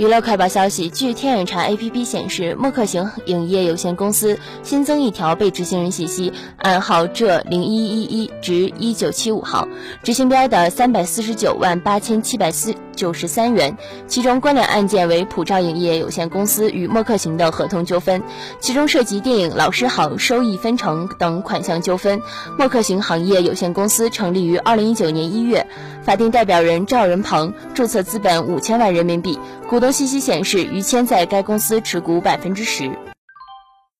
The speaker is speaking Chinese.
娱乐快报消息：据天眼查 APP 显示，默克行影业有限公司新增一条被执行人信息，暗号浙零一一一至一九七五号，执行标的三百四十九万八千七百四九十三元。其中关联案件为普照影业有限公司与默克行的合同纠纷，其中涉及电影《老师好》收益分成等款项纠纷。默克行行业有限公司成立于二零一九年一月，法定代表人赵仁鹏，注册资本五千万人民币，股东。信息显示，于谦在该公司持股百分之十。